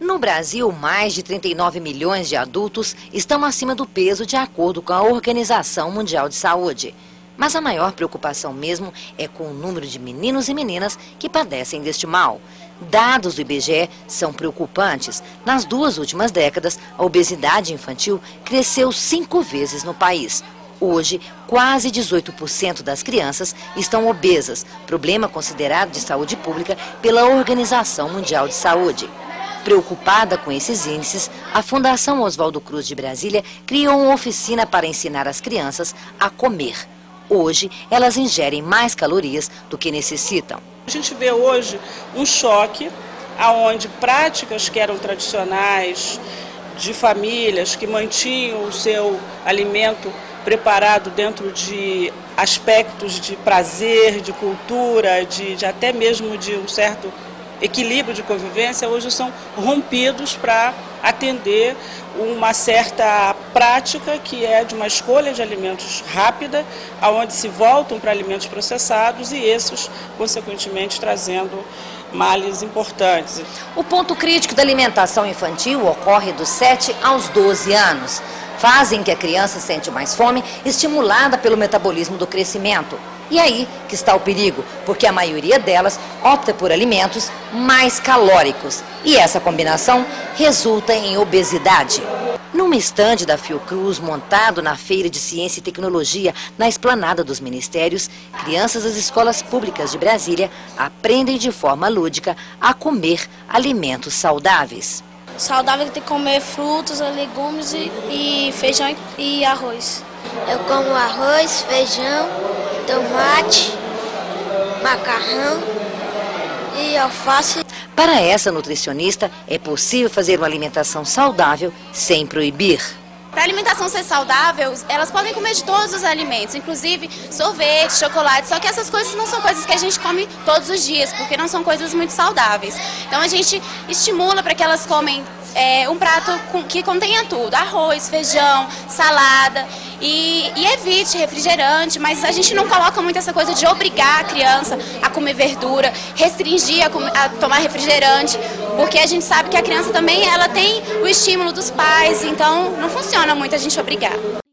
No Brasil, mais de 39 milhões de adultos estão acima do peso de acordo com a Organização Mundial de Saúde. Mas a maior preocupação mesmo é com o número de meninos e meninas que padecem deste mal. Dados do IBGE são preocupantes. Nas duas últimas décadas, a obesidade infantil cresceu cinco vezes no país. Hoje, quase 18% das crianças estão obesas, problema considerado de saúde pública pela Organização Mundial de Saúde. Preocupada com esses índices, a Fundação Oswaldo Cruz de Brasília criou uma oficina para ensinar as crianças a comer. Hoje, elas ingerem mais calorias do que necessitam. A gente vê hoje um choque aonde práticas que eram tradicionais de famílias que mantinham o seu alimento preparado dentro de aspectos de prazer, de cultura, de, de até mesmo de um certo equilíbrio de convivência, hoje são rompidos para atender uma certa prática que é de uma escolha de alimentos rápida, aonde se voltam para alimentos processados e esses, consequentemente, trazendo males importantes. O ponto crítico da alimentação infantil ocorre dos 7 aos 12 anos fase em que a criança sente mais fome, estimulada pelo metabolismo do crescimento. E aí que está o perigo, porque a maioria delas opta por alimentos mais calóricos. E essa combinação resulta em obesidade. Numa estande da Fiocruz, montado na Feira de Ciência e Tecnologia, na esplanada dos ministérios, crianças das escolas públicas de Brasília aprendem de forma lúdica a comer alimentos saudáveis. Saudável tem que comer frutas, legumes e, e feijão e arroz. Eu como arroz, feijão, tomate, macarrão e alface. Para essa nutricionista, é possível fazer uma alimentação saudável sem proibir. Para a alimentação ser saudável, elas podem comer de todos os alimentos, inclusive sorvete, chocolate, só que essas coisas não são coisas que a gente come todos os dias, porque não são coisas muito saudáveis. Então a gente estimula para que elas comem é, um prato que contenha tudo, arroz, feijão, salada e, e, evite refrigerante, mas a gente não coloca muito essa coisa de obrigar a criança a comer verdura, restringir a, comer, a tomar refrigerante, porque a gente sabe que a criança também ela tem o estímulo dos pais, então não funciona muito a gente obrigar.